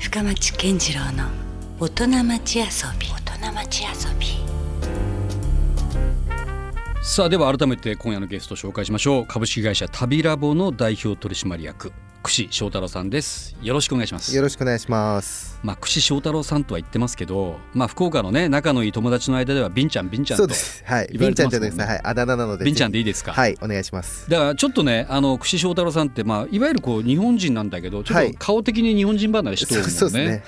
深町健次郎の大人町遊び。大人町遊び。さあでは改めて今夜のゲストを紹介しましょう。株式会社旅ラボの代表取締役串翔太郎さんです。よろしくお願いします。よろしくお願いしますまあ串翔太郎さんとは言ってますけどまあ福岡のね仲のいい友達の間ではビンちゃんビンちゃんとそうです。はい。ビンちゃんじゃないですね。はい。あだ名なのでビンちゃんでいいですか？はいお願いします。だからちょっとねあの串翔太郎さんってまあいわゆるこう日本人なんだけどちょっはい。と顔的に日本人離れしとるもんね、そうですね。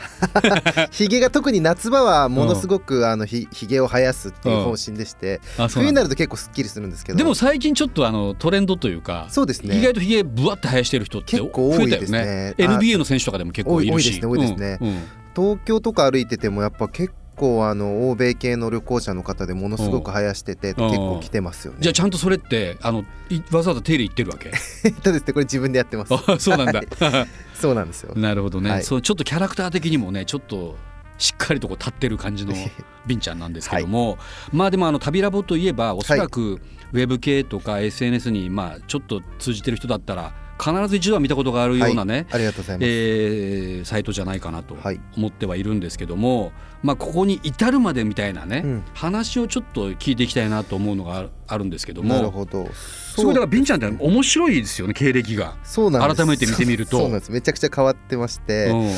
ひげが特に夏場はものすごくあのひひげを生やすっていう方針でしてうなんだ。冬になると結構すっきりするんですけど。でも最近ちょっとあのトレンドというかそうですね。意外とひげぶわって生やしてる人って結構多いですね。ね。NBA の選手とかでも結構いるし。多いですね。多いですね。うんうん東京とか歩いててもやっぱ結構あの欧米系の旅行者の方でものすごく生やしててん結構来てますよね。じゃあちゃんとそれってあのいわざわざ手入れ行ってるわけ？えっとですねこれ自分でやってます。あそうなんだ。そうなんですよ。なるほどね、はい。そうちょっとキャラクター的にもねちょっとしっかりとこう立ってる感じの ビンちゃんなんですけども、まあでもあの旅ラボといえばおそらくウェブ系とか SNS にまあちょっと通じてる人だったら必ず一度は見たことがあるようなね、ありがとうございます、えーサイトじゃないかなとはい。思ってはいるんですけども、まあ、ここに至るまでみたいなね、うん。話をちょっと聞いていきたいなと思うのがあるんですけどもなるほど。すごいだからビンちゃんって面白いですよね経歴が。そうなんです。改めて見てみると。そうなんです。めちゃくちゃ変わってまして、うん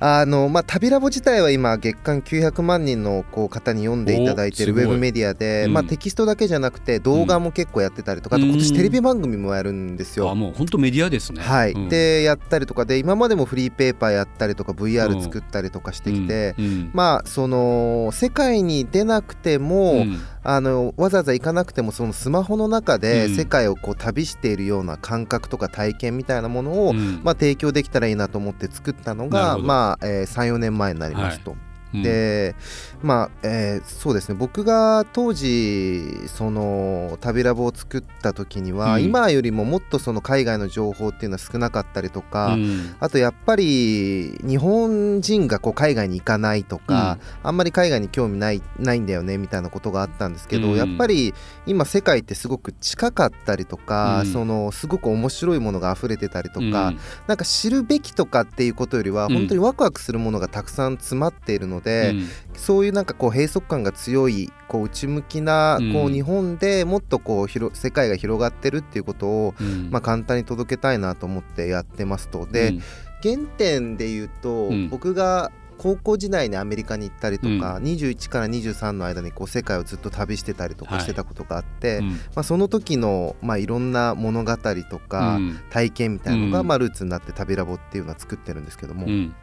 あのまあ、旅ラボ自体は今月間900万人のこう方に読んでいただいてい。るウェブメディアで、うん。まあ、テキストだけじゃなくて動画も結構やってたりとか、あと今年テレビ番組もやるんですよ。あもう本当メディアですね。はい。うん。でやったりとかで今までもフリーペーパーやったりとか VR 作ったりとかしてきて、うん。うん。まあその世界に出なくても、うん。あのわざわざ行かなくてもそのスマホの中でうん。世界をこう旅しているような感覚とか体験みたいなものを、うん。まあ、提供できたらいいなと思って作ったのが、なるほどまあえー、34年前になりますと。うんでまあ、えーそうですね。僕が当時その旅ラボを作った時には、うん。今よりももっとその海外の情報っていうのは少なかったりとか、うん。あとやっぱり日本人がこう海外に行かないとか、あんまり海外に興味ないないんだよねみたいなことがあったんですけど、うん。やっぱり今世界ってすごく近かったりとか、うん。そのすごく面白いものが溢れてたりとか、うん。なんか知るべきとかっていうことよりはうん。本当にワクワクするものがたくさん詰まっているので、うん。そういうなんかこう閉塞感が強いこう内向きなうん。こう日本でもっとこう広世界が広がってるっていうことを、うん。まあ、簡単に届けたいなと思ってやってますと。で、うん。原点で言うと、うん。僕が高校時代にアメリカに行ったりとか、21から23の間にこう世界をずっと旅してたりとかしてたことがあって、うん。まあ、その時の、まあ、いろんな物語とか、うん。体験みたいなのが、うん。まあ、ルーツになって旅ラボっていうのは作ってるんですけども、うん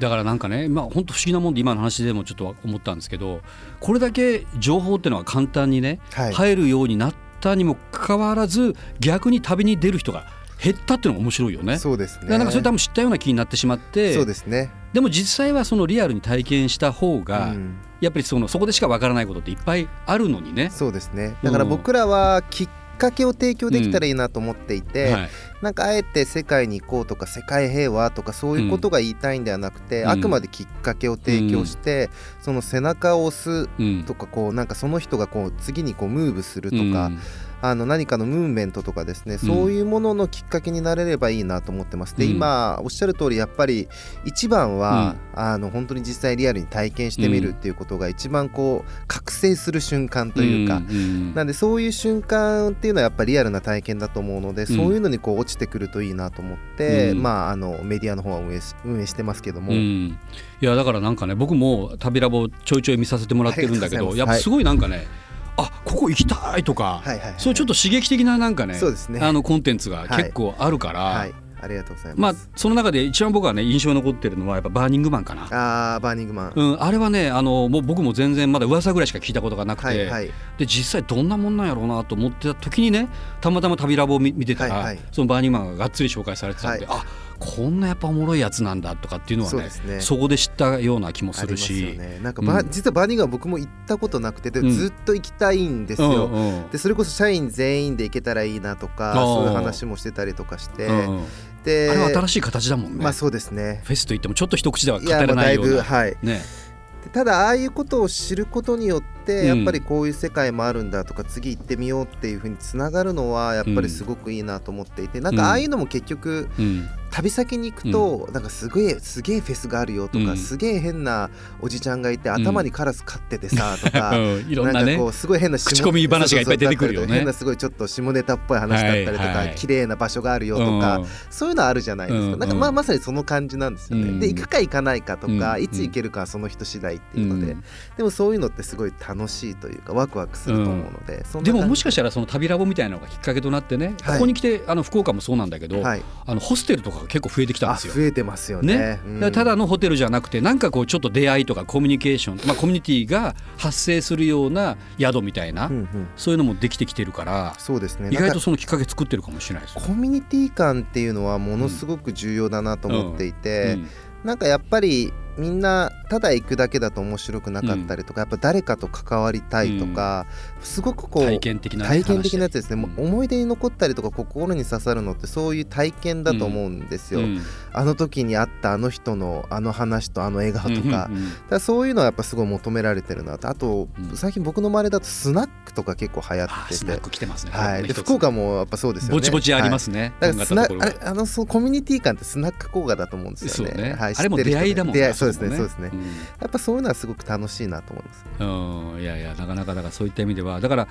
だからなんかねまあ本当不思議なもんで今の話でもちょっと思ったんですけどこれだけ情報っていうのは簡単にねはい。入るようになったにもかかわらず逆に旅に出る人が減ったっていうのが面白いよね。そうですね。だからなんかそれ多分知ったような気になってしまってそうですね、でも実際はそのリアルに体験した方が、うん。やっぱりそのそこでしかわからないことっていっぱいあるのにね。そうですね。だから僕らはきっかけを提供できたらいいなと思っていて、はい。なんかあえて世界に行こうとか世界平和とかそういうことが言いたいんではなくて、うん。あくまできっかけを提供して、その背中を押すうん。とかこうなんかその人がこう次にこうムーブするとか、うんあの何かのムーブメントとかですね、そういうもののきっかけになれればいいなと思ってます。でうん。今おっしゃる通りやっぱり一番は、あの本当に実際リアルに体験してみるっていうことが一番こう覚醒する瞬間というか、なんでそういう瞬間っていうのはやっぱりリアルな体験だと思うので、そういうのにこう落ちてくるといいなと思って、うん。まああのメディアの方は運営し運営してますけども、うん、いやだからなんかね僕も旅ラボちょいちょい見させてもらってるんだけどやっぱすごいなんかね、あここ行きたいとか、はいはいはい。そういうちょっと刺激的ななんかねそうですね。あのコンテンツが結構あるから、はい。ありがとうございまあます。その中で一番僕はね印象に残ってるのはやっぱバーニングマンかな。あーバーニングマン、うん、あれはねあのもう僕も全然まだ噂ぐらいしか聞いたことがなくて、はいはい。で実際どんなもんなんやろうなと思ってた時にねたまたま旅ラボを見見てたら、はいはい。そのバーニングマンががっつり紹介されてたんで、あこんなやっぱおもろいやつなんだとかっていうのはねそね。そこで知ったような気もするし。なんかバ、うん。実はバーニングマン僕も行ったことなくてでうん。ずっと行きたいんですよ。うんうん。でそれこそ社員全員で行けたらいいなとかそういう話もしてたりとかして、であれは新しい形だもんね、まあそうですね。フェスといってもちょっと一口では語いやまあだいれないようなぶはい。ね。でただああいうことを知ることによって、うん。やっぱりこういう世界もあるんだとか次行ってみようっていうふうにつながるのはやっぱりすごくいいなと思っていて、なんかああいうのも結局うん旅先に行くと、なんかすげえすげえフェスがあるよとか、うん。すげえ変なおじちゃんがいて頭にカラス飼っててさとか、うん。いろんなねなんかこうすごい変な下口コミ話がいっぱい出てくるよね。変なすごいちょっと下ネタっぽい話だったりとか、はい。はい綺麗な場所があるよとか、うん。そういうのあるじゃないですか、うん。なんかまあまさにその感じなんですよね、うん。で行くか行かないかとか、うん。いつ行けるかはその人次第っていうので、うん。でもそういうのってすごい楽しいというかワクワクすると思うので、でももししかしたらその旅ラボみたいなのがきっかけとなってね、はい。ここに来てあの福岡もそうなんだけど、はい、あのホステルとかが結構増えてきたんあですよ。増えてますよね。ね。ただのホテルじゃなくてなんかこうちょっと出会いとかコミュニケーション、まあ、コミュニティが発生するような宿みたいな、うんうん。そういうのもできてきてるからそうですね。意外とそのきっかけ作ってるかもしれないです。コミュニティ感っていうのはものすごく重要だなと思っていて、うん。なんかやっぱりみんなただ行くだけだと面白くなかったりとか、やっぱ誰かと関わりたいとか、すごくこう体験的なね、体験的なやつですね、う思い出に残ったりとか心に刺さるのってそういう体験だと思うんですよ、うん。あの時に会ったあの人のあの話とあの笑顔とか,、うんうんうん。だそういうのはやっぱすごい求められてるなと。あと、うん。最近僕の周りだとスナックとか結構流行あってて、スナック来てますね。はい、福岡もやっぱそうですよね。ぼちぼちありまはい。すね。だからスナあれあのそのコミュニティ感ってスナック効果だと思うんですよね。ね、はい、あれも出会いだもん出会いそうですねそうですね。やっぱそういうのはすごく楽しいなと思います。うん、いやいやなかなかだからそういった意味ではだから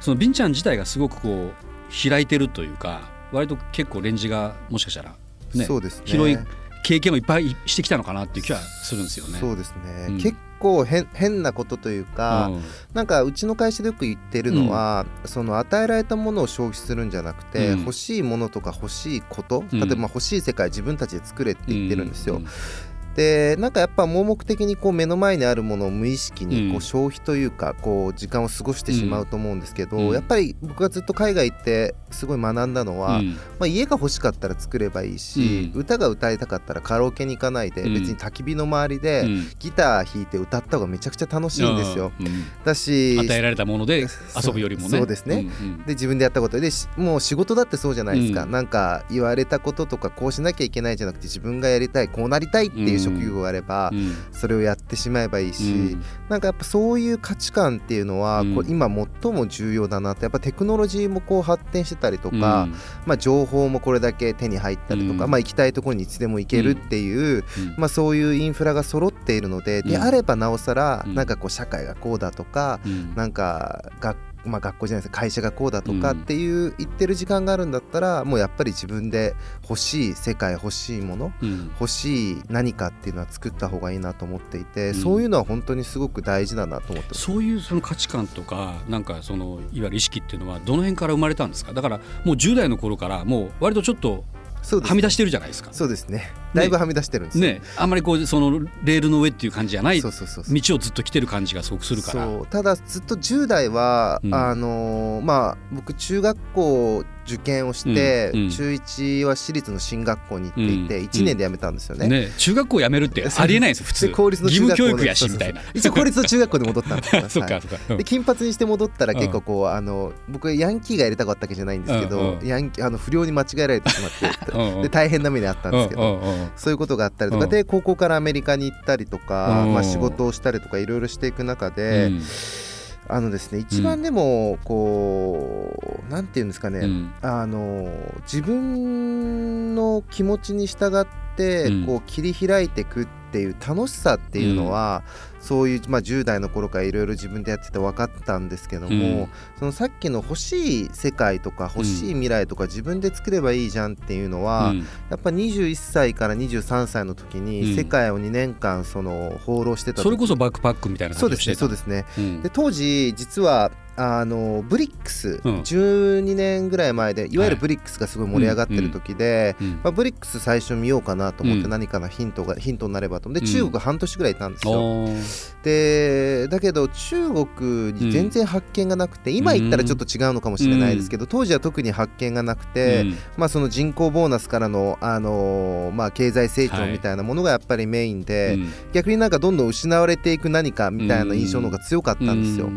そのビンちゃん自体がすごくこう開いてるというか割と結構レンジがもしかしたらねそうですね。広い経験をいっぱいしてきたのかなっていう気はするんですよね。そうですね。うん結構変変なことというか、うんなんかうちの会社でよく言ってるのは、その与えられたものを消費するんじゃなくて、うん欲しいものとか欲しいこと、うん例えばまあ欲しい世界自分たちで作れって言ってるんですよ。うんでなんかやっぱ盲目的にこう目の前にあるものを無意識にこう消費というかこう時間を過ごしてしまうと思うんですけど、うん。やっぱり僕がずっと海外行ってすごい学んだのは、うん。まあ、家が欲しかったら作ればいいし、うん。歌が歌いたかったらカラオケに行かないで、うん。別に焚き火の周りでうん。ギター弾いて歌った方がめちゃくちゃ楽しいんですよ。うん。だし与えられたもので遊ぶよりもね。そうですね。んうん。で自分でやったことでしもう仕事だってそうじゃないですか、うん。なんか言われたこととかこうしなきゃいけないじゃなくて自分がやりたいこうなりたいっていう職業があれば、うん。それをやってしまえばいいし、うん。なんかやっぱそういう価値観っていうのは、うん。こう今最も重要だなってやっぱテクノロジーもこう発展してたりとか、うん。まあ、情報もこれだけ手に入ったりとか、うん。まあ、行きたいところにいつでも行けるっていう、うん。まあ、そういうインフラが揃っているので、でうん。あればなおさら、うん。なんかこう社会がこうだとか、うん。なんか学まあ、学校じゃないですか会社がこうだとかうん。っていう言ってる時間があるんだったらもうやっぱり自分で欲しい世界欲しいものうん。欲しい何かっていうのは作った方がいいなと思っていて、うん。そういうのは本当にすごく大事だなと思ってます。そういうその価値観とかなんかそのいわゆる意識っていうのはどの辺から生まれたんですか？だからもう10代の頃からもう割とちょっとはみ出してるじゃないですか。そうですねだいぶはみ出してるんですよ、ね。あんまりこうそのレールの上っていう感じじゃない道そうそうそうそう。をずっと来てる感じがすごくするから。そう。ただずっと10代は、うん。あのーまあ僕中学校受験をして、うんうん。中1は私立の進学校に行っていて、うん。1年で辞めたんですよね。ね。中学校辞めるって ありえないですよ普通。で公立の義中学校務教育やしみたいな。一応公立の中学校で戻ったんですよ そで金髪にして戻ったら結構こう、あの僕ヤンキーがやりたかったわけじゃないんですけど、ヤンキーあの不良に間違えられてしまって で大変な目にあったんですけど、そういうことがあったりとか、うん。で高校からアメリカに行ったりとか、うん。まあ、仕事をしたりとかいろいろしていく中で、うん。あのですね一番でもこう、なんていうんですかね、うん。あの自分の気持ちに従ってうん。こう切り開いていくっていう楽しさっていうのは、そういう、まあ、10代の頃からいろいろ自分でやってて分かったんですけども、うん。そのさっきの欲しい世界とか欲しい未来とか自分で作ればいいじゃんっていうのは、うん。やっぱ21歳から23歳の時うん。に世界を2年間その放浪してた時それこそバックパックみたいなそうですね感じをしてたそうですね。当時実はあのブリックス、うん。12年ぐらい前でいわゆるはい。ブリックスがすごい盛り上がってる時で、うん。まあ、ブリックス最初見ようかなと思ってうん。何かのヒントが、ヒントになればと思ってうん。中国半年ぐらいいたんですよ、でだけど中国に全然発見がなくて、今言ったらちょっと違うのかもしれないですけど、当時は特に発見がなくて、うん。まあ、その人口ボーナスからの、あのーまあ、経済成長みたいなものがやっぱりメインで、うん。逆になんかどんどん失われていく何かみたいな印象の方が強かったんですよ。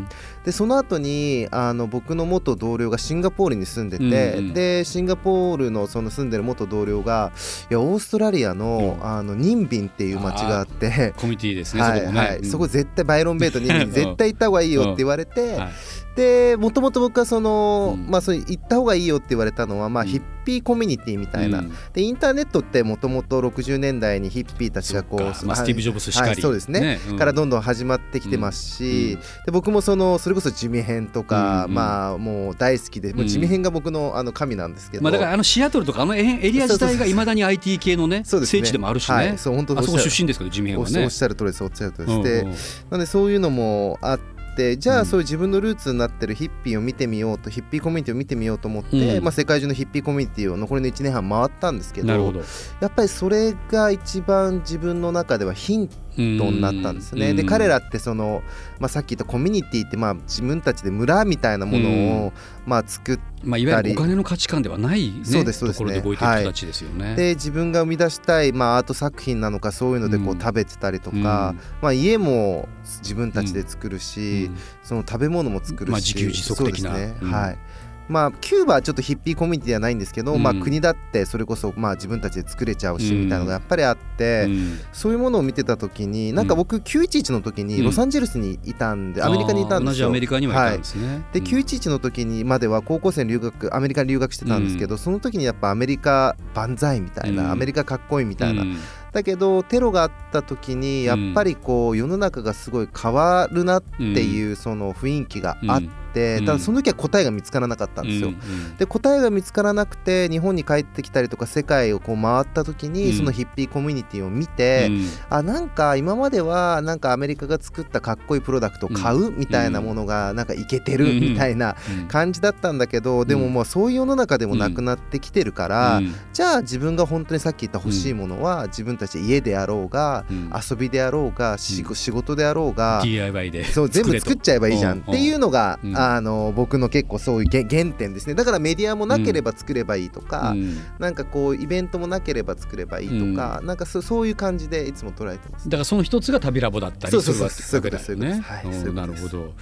うんでその後にあの僕の元同僚がシンガポールに住んでて、うんうんでシンガポールのその住んでる元同僚がいやオーストラリアの,、うん。あのニンビンっていう町があって。コミュニティですね、はいそこ絶対バイロンベイトに 絶対行った方がいいよって言われて、はいでもともと僕はその、うん。まあそう行った方がいいよって言われたのは、まあ、うん。ヒッピーコミュニティみたいな、うん。でインターネットってもともと60年代にヒッピーたちがこうスティーブ・ジョブスしかり、はいそうですね。うん。からどんどん始まってきてますし、うん。で僕もそのそれこそ地味編とか、まあもう大好きでもう地味編が僕のあの神なんですけど、まあ、だからあのシアトルとかあのエエリア自体がいまだに IT 系のねそうですね。聖地でもあるしね、はい。そう本当あそこ出身ですけど地面はね。おっしゃる通りですおっしゃる通りです、うん。でうんなんでそういうのもあってじゃうんあそういう自分のルーツになってるヒッピーを見てみようとヒッピーコミュニティを見てみようと思って、うんまあ、世界中のヒッピーコミュニティを残りの1年半回ったんですけど。やっぱりそれが一番自分の中ではヒントになったんですね。で彼らってその、まあ、さっき言ったコミュニティってまあ自分たちで村みたいなものをまあ作っまあ、いわゆるお金の価値観ではない、ね、そうですそうですね。ところで動いてる人たちですよね。て自分が生み出したい、まあ、アート作品なのかそういうのでこううん。食べてたりとうん。か、まあ、家も自分たちで作るし、うん。その食べ物も作るし、まあ自給自足的な。はい。まあ、キューバはちょっとヒッピーコミュニティではないんですけど、うん。まあ、国だってそれこそまあ自分たちで作れちゃうしうん。みたいなのがやっぱりあって、うん。そういうものを見てた時になんか僕911の時うん。にロサンゼルスにいたんで、アメリカにいたんですよ。アメリカにはいたんですね。でうん。911の時にまでは高校生に留学アメリカに留学してたんですけど、その時にやっぱアメリカ万歳みたいな、うん。アメリカかっこいいみたいな、うん。だけどテロがあった時にやっぱりこう世の中がすごい変わるなっていうその雰囲気があって、うん。ただその時は答えが見つからなかったんですよ。で答えが見つからなくて日本に帰ってきたりとか世界をこう回った時に、うん。そのヒッピーコミュニティを見て、うん。あなんか今まではなんかアメリカが作ったかっこいいプロダクトを買うみたいなものがなんかいけてるみたいなうん。感じだったんだけどでももうそういう世の中でもなくなってきてるから、うん。じゃあ自分が本当にさっき言った欲しいものは自分たちで家であろうがうん。遊びであろうが仕事であろうが DIY でそう全部作っちゃえばいいじゃんっていうのがうん。あの僕の結構そういうげ原点ですね。だからメディアもなければ作ればいいとかうん。なんかこうイベントもなければ作ればいいとかなんかそそういう感じでいつも捉えてます。だからその一つが旅ラボだったりするわけですはいうんそうなるほど。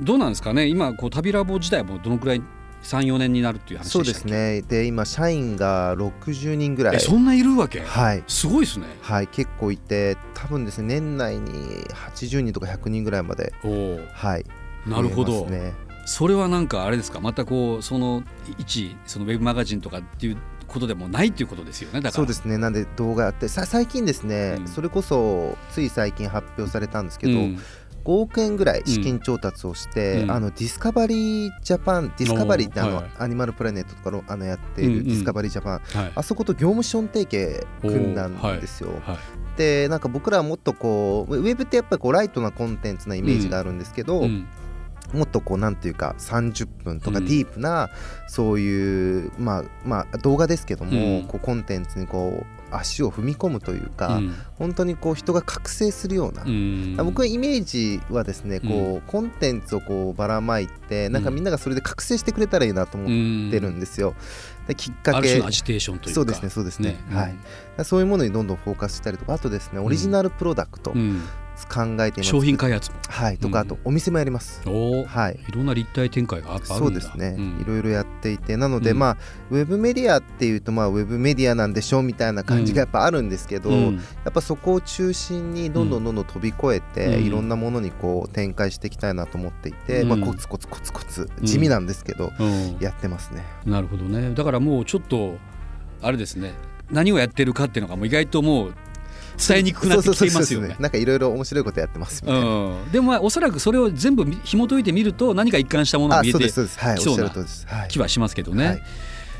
どうなんですかね？今こう旅ラボ自体もどのくらい34年になるっていう話そうですね。で今社員が60人ぐらい。えそんないるわけ？はい。すごいですね。はい結構いて多分ですね年内に80人とか100人ぐらいまで。おお。はい。なるほど。ね。それはなんかあれですか？またこうその一そのウェブマガジンとかっていうことでもないっていうことですよねだから。そうですね。なんで動画やってさ最近ですね、うん。それこそつい最近発表されたんですけど、うん。5億円ぐらい資金調達をして、うん。あのディスカバリージャパンディスカバリーってあの、はいアニマルプラネットとかのあのやっていうんうん。るディスカバリージャパン、はい。あそこと業務資本提携組んだんですよ。はい。でなんか僕らはもっとこうウェブってやっぱりこうライトなコンテンツなイメージがあるんですけど、うんもっとこうなんていうか30分とかうん。ディープなそういう、まあまあ動画ですけども、うん。こうコンテンツにこう足を踏み込むというか、うん。本当にこう人が覚醒するような、うん。僕のイメージはですねこう、コンテンツをこうばらまいてなんかみんながそれで覚醒してくれたらいいなと思ってるんですよ。できっかけある種のアジテーションというか。そうですねそうですね。はい。そういうものにどんどんフォーカスしたりとかあとですねオリジナルプロダクト。うん考えています、商品開発。もはいとかあとお店もやります、おおはい。いろんな立体展開がああるんだ。そうですね、ん。いろいろやっていてなので、うん。まあウェブメディアっていうとまあウェブメディアなんでしょうみたいな感じがやっぱあるんですけど、うん。やっぱそこを中心にどんどんどんどん飛び越えて、うん。いろんなものにこう展開していきたいなと思っていて、うん。まあ、コツコツコツコツ地味なんですけど、うん。やってますね。なるほどね。だからもうちょっとあれですね。何をやってるかっていうのがもう意外ともう伝えにくくなってきていますよね。なんかいろいろ面白いことやってますみたいな。うん、でもまあおそらくそれを全部紐解いてみると何か一貫したものが見えてきそうな気はしますけどね。はい。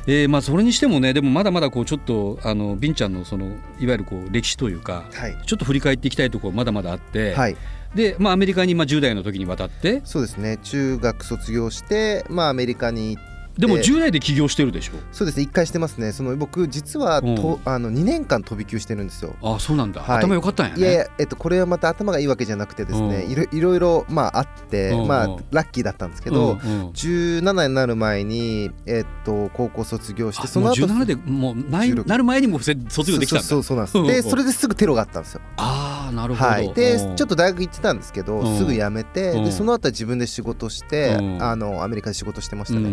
えーまあそれにしてもねでもまだまだこうちょっとあのビンちゃんのそのいわゆるこう歴史というかはい。ちょっと振り返っていきたいところまだまだあって、はい、でまあアメリカにまあ10代の時に渡ってそうですね。中学卒業して、まあ、アメリカに行ってでも10代で起業してるでしょ？そうですね一回してますね。その僕実はと、あの2年間飛び級してるんですよ。あそうなんだ、はい。頭良かったんやね。いやいや、えっと、これはまた頭がいいわけじゃなくてですね、うん。いろいろいろ、まあ、あって、うんまあうん、ラッキーだったんですけど、うんうん。17になる前に、えっと、高校卒業してその後17でもうない16なる前にも卒業できたんだ。そうそうなんです。でそれですぐテロがあったんですよ。ああなるほど、はい。でうん。ちょっと大学行ってたんですけどうん。すぐ辞めてうん。でその後は自分で仕事してうん。あのアメリカで仕事してましたね。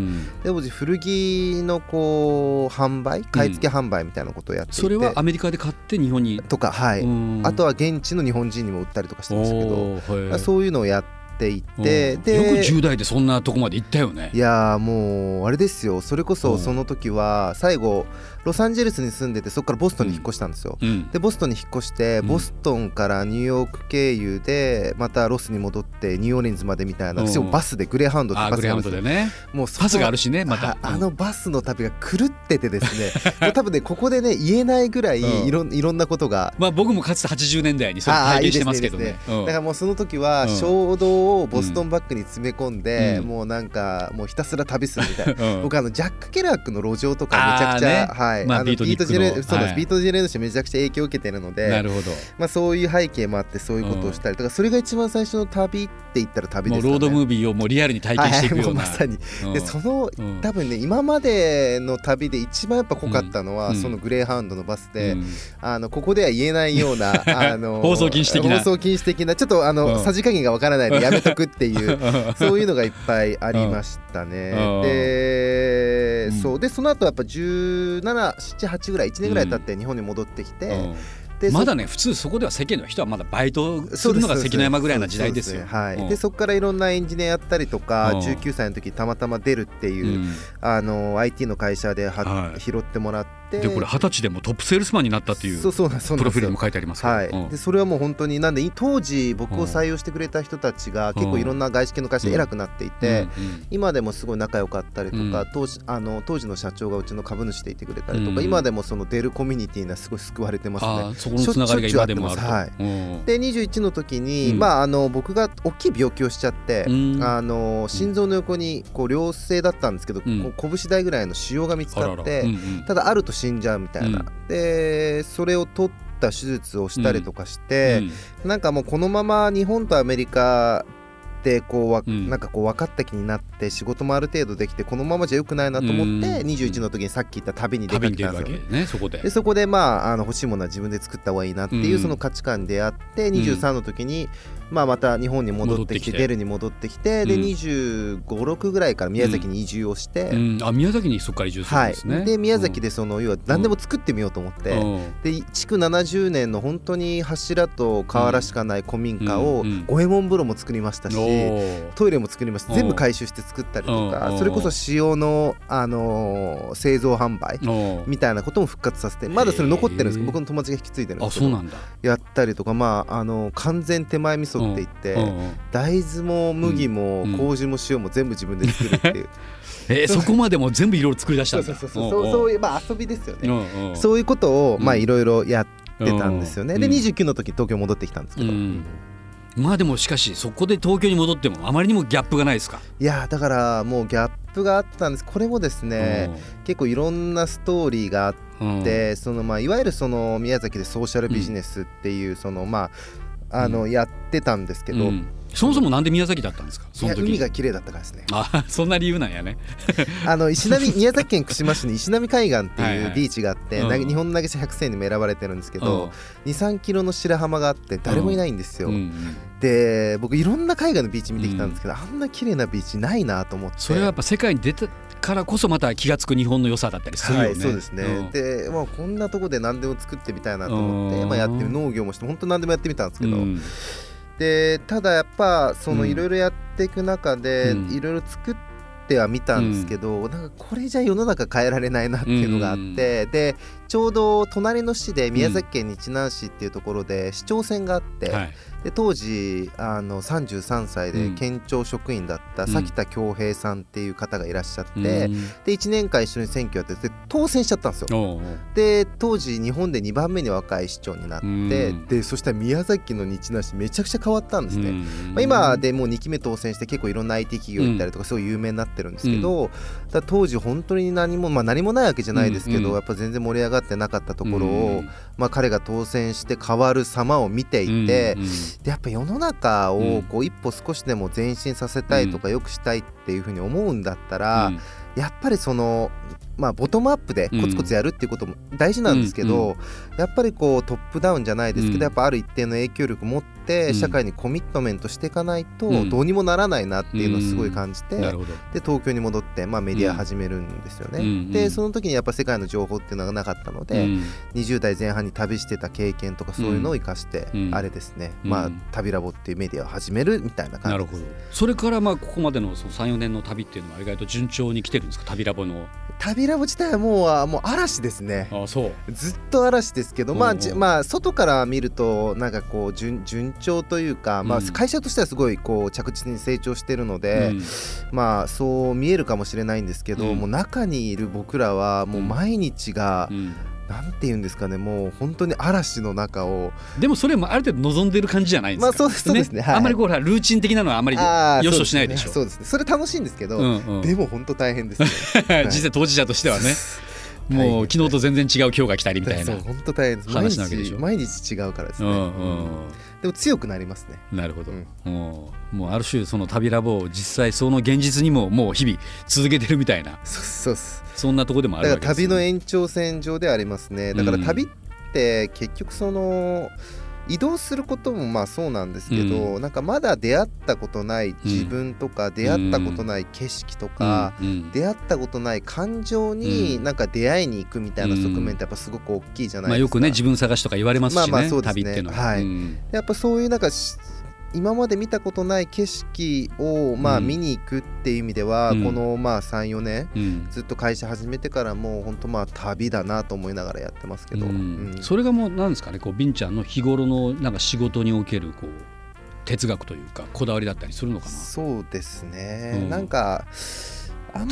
うんでも古着のこう販売買い付け販売みたいなことをやっていて。それはアメリカで買って日本に、とかはい。うん。あとは現地の日本人にも売ったりとかしてましたけどそういうのをやってっていってよく10代でそんなとこまで行ったよね。いやもうあれですよ。それこそその時は最後ロサンゼルスに住んでてそこからボストンに引っ越したんですよ、うん、でボストンに引っ越して、ボストンからニューヨーク経由でまたロスに戻ってニューオーリンズまでみたいな、うん、バスでグレーハウンドってバスがあるんですよ、ね、もうバスがあるしねまた、あのバスの旅が狂っててですね。もう多分ねここでね言えないぐらいいろ,、いろんなことが。まあ僕もかつて80年代にそれ体験してますけどね、だからもうその時は衝動をボストンバッグに詰め込んで、もうなんかもうひたすら旅するみたいな、僕あのジャック・ケルアックの路上とかめちゃくちゃ、はい、あのビートジェネそうです、ビートジェネレーションめちゃくちゃ影響を受けてるのでなるほど、まあ、そういう背景もあってそういうことをしたりとか、それが一番最初の旅って言ったら旅ですよね。ロードムービーをもうリアルに体験していくような、まさに。でその、多分ね今までの旅で一番やっぱ濃かったのは、そのグレーハウンドのバスで、あのここでは言えないような あの放送禁止的な。放送禁止的なちょっとあの、さじ加減がわからないのでやめとくっていう そういうのがいっぱいありましたね。で、そう。でその後やっぱ1778ぐらい1年ぐらい経って日本に戻ってきて、まだね普通そこでは世間の人はまだバイトするのが関の山ぐらいな時代ですよ。はい、でそこからいろんなエンジニアやったりとか19歳の時たまたま出るっていう、あの IT の会社では、拾ってもらって。でこれ二十歳でもトップセールスマンになったっていうプロフィールにも書いてありますはい、でそれはもう本当になんで当時僕を採用してくれた人たちが結構いろんな外資系の会社で偉くなっていて、今でもすごい仲良かったりとか、当時あの当時の社長がうちの株主でいてくれたりとか、今でもその出るコミュニティにはすごい救われてますね。そこのつながりが今でもあるはい、で21の時に、まああの僕が大きい病気をしちゃって、あの心臓の横にこう良性だったんですけど、こう拳大ぐらいの腫瘍が見つかって、ただあると死んじゃうみたいな、でそれを取った手術をしたりとかして、なんかもうこのまま日本とアメリカってこうわ、うん、なんかこう分かった気になって仕事もある程度できてこのままじゃよくないなと思って21の時にさっき言った旅に出かけたんですよ、ね、そこで。でそこでまああの欲しいものは自分で作った方がいいなっていうその価値観であって23の時に、まあ、また日本に戻ってきて出るに戻ってきてで2 5 6ぐらいから宮崎に移住をして、あ宮崎にそこから移住するんですね、はい、で宮崎でその要は何でも作ってみようと思って、で築70年の本当に柱と瓦しかない古民家を五右衛門風呂も作りましたし、トイレも作りました全部回収して作ったりとかそれこそ塩の、あのー、製造販売みたいなことも復活させてまだそれ残ってるんですけど僕の友達が引き継いでるんですけどやったりとかまああの完全手前味噌って言って大豆も麦も麹も塩も全部自分で作るっていう。えー、そこまでも全部いろいろ作り出したんだ。そうそうそうそうそう。いうまあ遊びですよね。そういうことをまあいろいろやってたんですよね。で29の時東京戻ってきたんですけど、まあでもしかしそこで東京に戻ってもあまりにもギャップがないですか？いやだからもうギャップがあったんです。これもですね、結構いろんなストーリーがあって、うん、そのまあいわゆるその宮崎でソーシャルビジネスっていう、そのまああのやってたんですけど、うん。そもそもなんで宮崎だったんですか？その時。海が綺麗だったからですね。あそんな理由なんやね。あの石波 宮崎県串間市に石波海岸っていうビーチがあって、はいはい、日本投げ者100選にも選ばれてるんですけど、うん、23キロの白浜があって誰もいないんですよ、うんうん、で僕いろんな海岸のビーチ見てきたんですけど、あんな綺麗なビーチないなと思って。それはやっぱ世界に出たからこそまた気が付く日本の良さだったりするよね。はい、そうですね、うん、で、まあ、こんなとこで何でも作ってみたいなと思って、まあ、やって農業もして本当何でもやってみたんですけど、うん、でただやっぱそのいろいろやっていく中でいろいろ作ってはみたんですけど、うん、なんかこれじゃ世の中変えられないなっていうのがあって、うん、でちょうど隣の市で宮崎県日南市っていうところで市長選があって、はい。で当時あの33歳で県庁職員だった崎田恭平さんっていう方がいらっしゃって、うん、で1年間一緒に選挙やってて当選しちゃったんですよ。で当時日本で2番目に若い市長になって、うん、でそしたら宮崎の日南市めちゃくちゃ変わったんですね。うん、まあ、今でもう2期目当選して結構いろんな IT 企業行ったりとかすごい有名になってるんですけど、だ当時本当に何も、まあ、何もないわけじゃないですけど、やっぱ全然盛り上がってなかったところを、まあ、彼が当選して変わる様を見ていて、でやっぱ世の中をこう一歩少しでも前進させたいとか良くしたいっていうふうに思うんだったら、やっぱりそのまあ、ボトムアップでコツコツやるっていうことも大事なんですけど、やっぱりこうトップダウンじゃないですけど、やっぱある一定の影響力持ってって社会にコミットメントしていかないとどうにもならないなっていうのをすごい感じて、で東京に戻って、まあ、メディア始めるんですよね。でその時にやっぱ世界の情報っていうのがなかったので、20代前半に旅してた経験とかそういうのを生かして、あれですね、まあ、旅ラボっていうメディアを始めるみたいな感じ。なるほど。それからまあここまでのその34年の旅っていうのは意外と順調に来てるんですか？旅ラボの。旅ラボ自体はもうはもう嵐ですね。あそう。ずっと嵐ですけど、まあ、まあ外から見るとなんかこう順順調というか、まあ、会社としてはすごいこう着実に成長してるので、うん、まあそう見えるかもしれないんですけど、うん、もう中にいる僕らはもう毎日が、うん。なんて言うんですかねもう本当に嵐の中を。でもそれもある程度望んでる感じじゃないですか、まあ、そうですね、ね。はい、あんまりこうルーチン的なのはあんまりよしとしないでしょ。そうです。ねそれ楽しいんですけど、うんうん、でも本当大変です、ね、実際当事者としてはね。もう昨日と全然違う今日が来たりみたいな本当大変です。毎日違うからですね、うんうん、でも強くなりますね。なるほど、うん、もうもうある種その旅ラボを実際その現実にももう日々続けてるみたいな。そうそそんなとこでもあるわけです、ね、だから旅の延長線上でありますね。だから旅って結局その、移動することもまあそうなんですけど、うん、なんかまだ出会ったことない自分とか、うん、出会ったことない景色とか、うん、出会ったことない感情になんか出会いに行くみたいな側面ってやっぱすごく大きいじゃないですか、まあ、よくね自分探しとか言われますしね、まあまあそうですね。は。い、やっぱそういうなんか今まで見たことない景色をまあ見に行くっていう意味では、うん、このまあ34年、うん、ずっと会社始めてからもう本当まあ旅だなと思いながらやってますけど、うん、それがもうなんですかね？こうビンちゃんの日頃のなんか仕事におけるこう哲学というかこだわりだったりするのかな？そうですね、なんか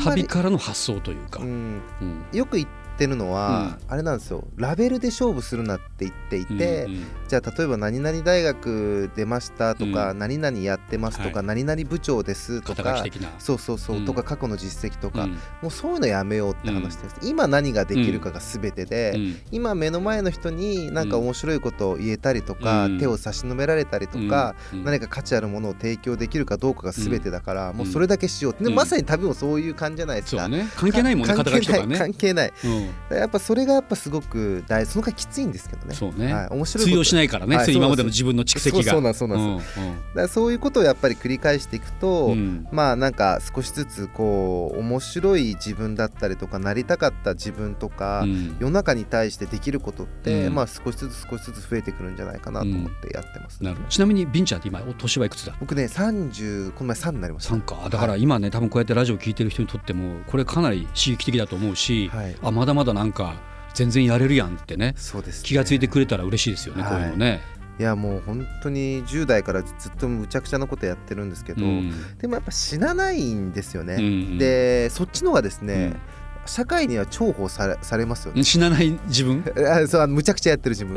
旅からの発想というか、よく言ってってるのは、うん、あれなんですよ。ラベルで勝負するなって言っていて、うんうん、じゃあ例えば何々大学出ましたとか、うん、何々やってますとか、はい、何々部長ですとかそうそうそう、うん、とか過去の実績とか、もうそういうのやめようって話です、今何ができるかが全てで、今目の前の人になんか面白いことを言えたりとか、手を差し伸べられたりとか、何か価値あるものを提供できるかどうかが全てだから、もうそれだけしようって、まさに旅もそういう感じじゃないですか、ね、関係ないもんね。関係ない。関係やっぱそれがやっぱすごく大その回きついんですけどね。そうね、はい、面白い通用しないからね、はい、今までの自分の蓄積が。そうなんそうなんです、うんうん、だからそういうことをやっぱり繰り返していくと、うん、まあなんか少しずつこう面白い自分だったりとかなりたかった自分とか、うん、世の中に対してできることって、うん、まあ少しずつ少しずつ増えてくるんじゃないかなと思ってやってます、ね、ちなみにビンチャーって今お年はいくつだ？僕ね30この前3になりました。3か。だから今ね、はい、多分こうやってラジオ聞いてる人にとってもこれかなり刺激的だと思うし、はい、あまだまだなんか全然やれるやんってねそうです、ね、気が付いてくれたら嬉しいですよね、はい、こういうのね。いやもう本当に10代からずっとむちゃくちゃなことやってるんですけど、うん、でもやっぱ死なないんですよね。うんうん、でそっちの方がですね、うん社会には重宝されされますよね。死なない自分？あそうあのむちゃくちゃやってる自分。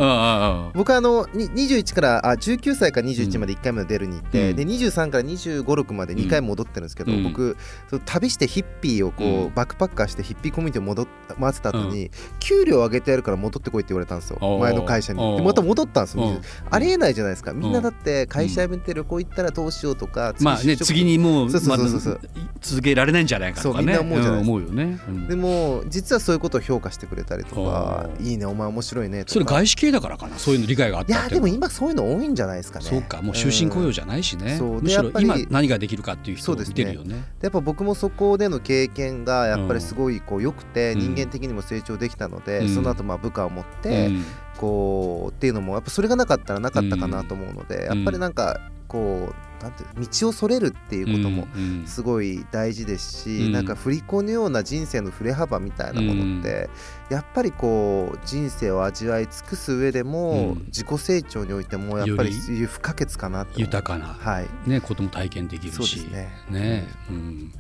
僕はあの21からあ19歳から21まで1回目の出るに行って、うん、で23から2 5 6まで2回戻ってるんですけど、うん、僕その旅してヒッピーをこう、うん、バックパッカーしてヒッピーコミュニティを戻っ回ってた後に、給料上げてやるから戻ってこいって言われたんですよ。前の会社に。でまた戻ったんですよありえないじゃないですか。みんなだって会社辞めて旅行行ったらどうしようとか、まあね次にもう続けられないんじゃないかとかね。そうみんな思うじゃないですか、思うよね、でも実はそういうことを評価してくれたりとかいいねお前面白いねとか。それ外資系だからかなそういうの理解があったいやでも今そういうの多いんじゃないですかね。そうか。もう終身雇用じゃないしね、う。ん、むしろ今何ができるかっていう人を見てるよね、ね、やっぱ僕もそこでの経験がやっぱりすごいこう良くて人間的にも成長できたので、うん、その後まあ部下を持って、こうっていうのもやっぱそれがなかったらなかったかなと思うので、やっぱりなんかこうなんて道をそれるっていうこともすごい大事ですし、なんか振り子のような人生の振れ幅みたいなものって、うん、やっぱりこう人生を味わい尽くす上でも、うん、自己成長においてもやっぱり不可欠かなと。豊かな、はい。ね、ことも体験できるし。ね。ね、うん、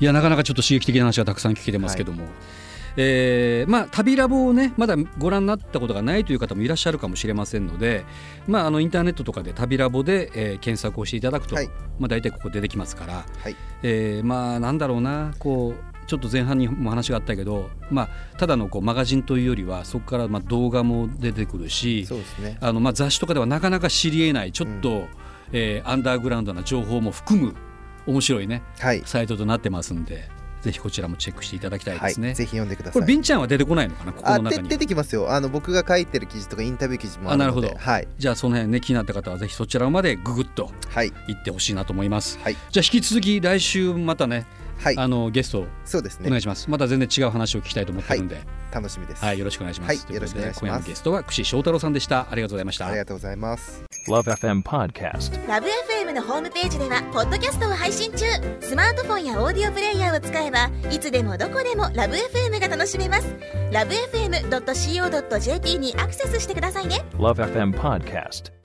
いやなかなかちょっと刺激的な話がたくさん聞けてますけども。はいえーまあ、旅ラボをねまだご覧になったことがないという方もいらっしゃるかもしれませんので、まあ、あのインターネットとかで旅ラボで、えー、検索をしていただくと、はい、まあ、大体ここ出てきますから、はい、えー、まあなんだろうなこうちょっと前半にも話があったけど、まあ、ただのこうマガジンというよりはそこからまあ動画も出てくるしそうですね、あのまあ雑誌とかではなかなか知りえないちょっと、うん、えー、アンダーグラウンドな情報も含む面白いね、はい、サイトとなってますんでぜひこちらもチェックしていただきたいですね、はい、ぜひ読んでください。これビンちゃんは出てこないのかな？ここの中に出てきますよ。あの僕が書いてる記事とかインタビュー記事もあなるほど、はい、じゃあその辺ね気になった方はぜひそちらまでググっと行ってほしいなと思います、はい、じゃあ引き続き来週またねはい、あのゲストそうですねお願いします。また全然違う話を聞きたいと思ってるんで、はい、楽しみです。はい、よろしくお願いします。はい、よろしくお願いします。今夜のゲストは串翔太郎さんでした。ありがとうございました。ありがとうございます。LoveFM Podcast。LoveFM のホームページではポッドキャストを配信中。スマートフォンやオーディオプレイヤーを使えばいつでもどこでも LoveFM が楽しめます。LoveFM.co.jp にアクセスしてくださいね。LoveFM Podcast。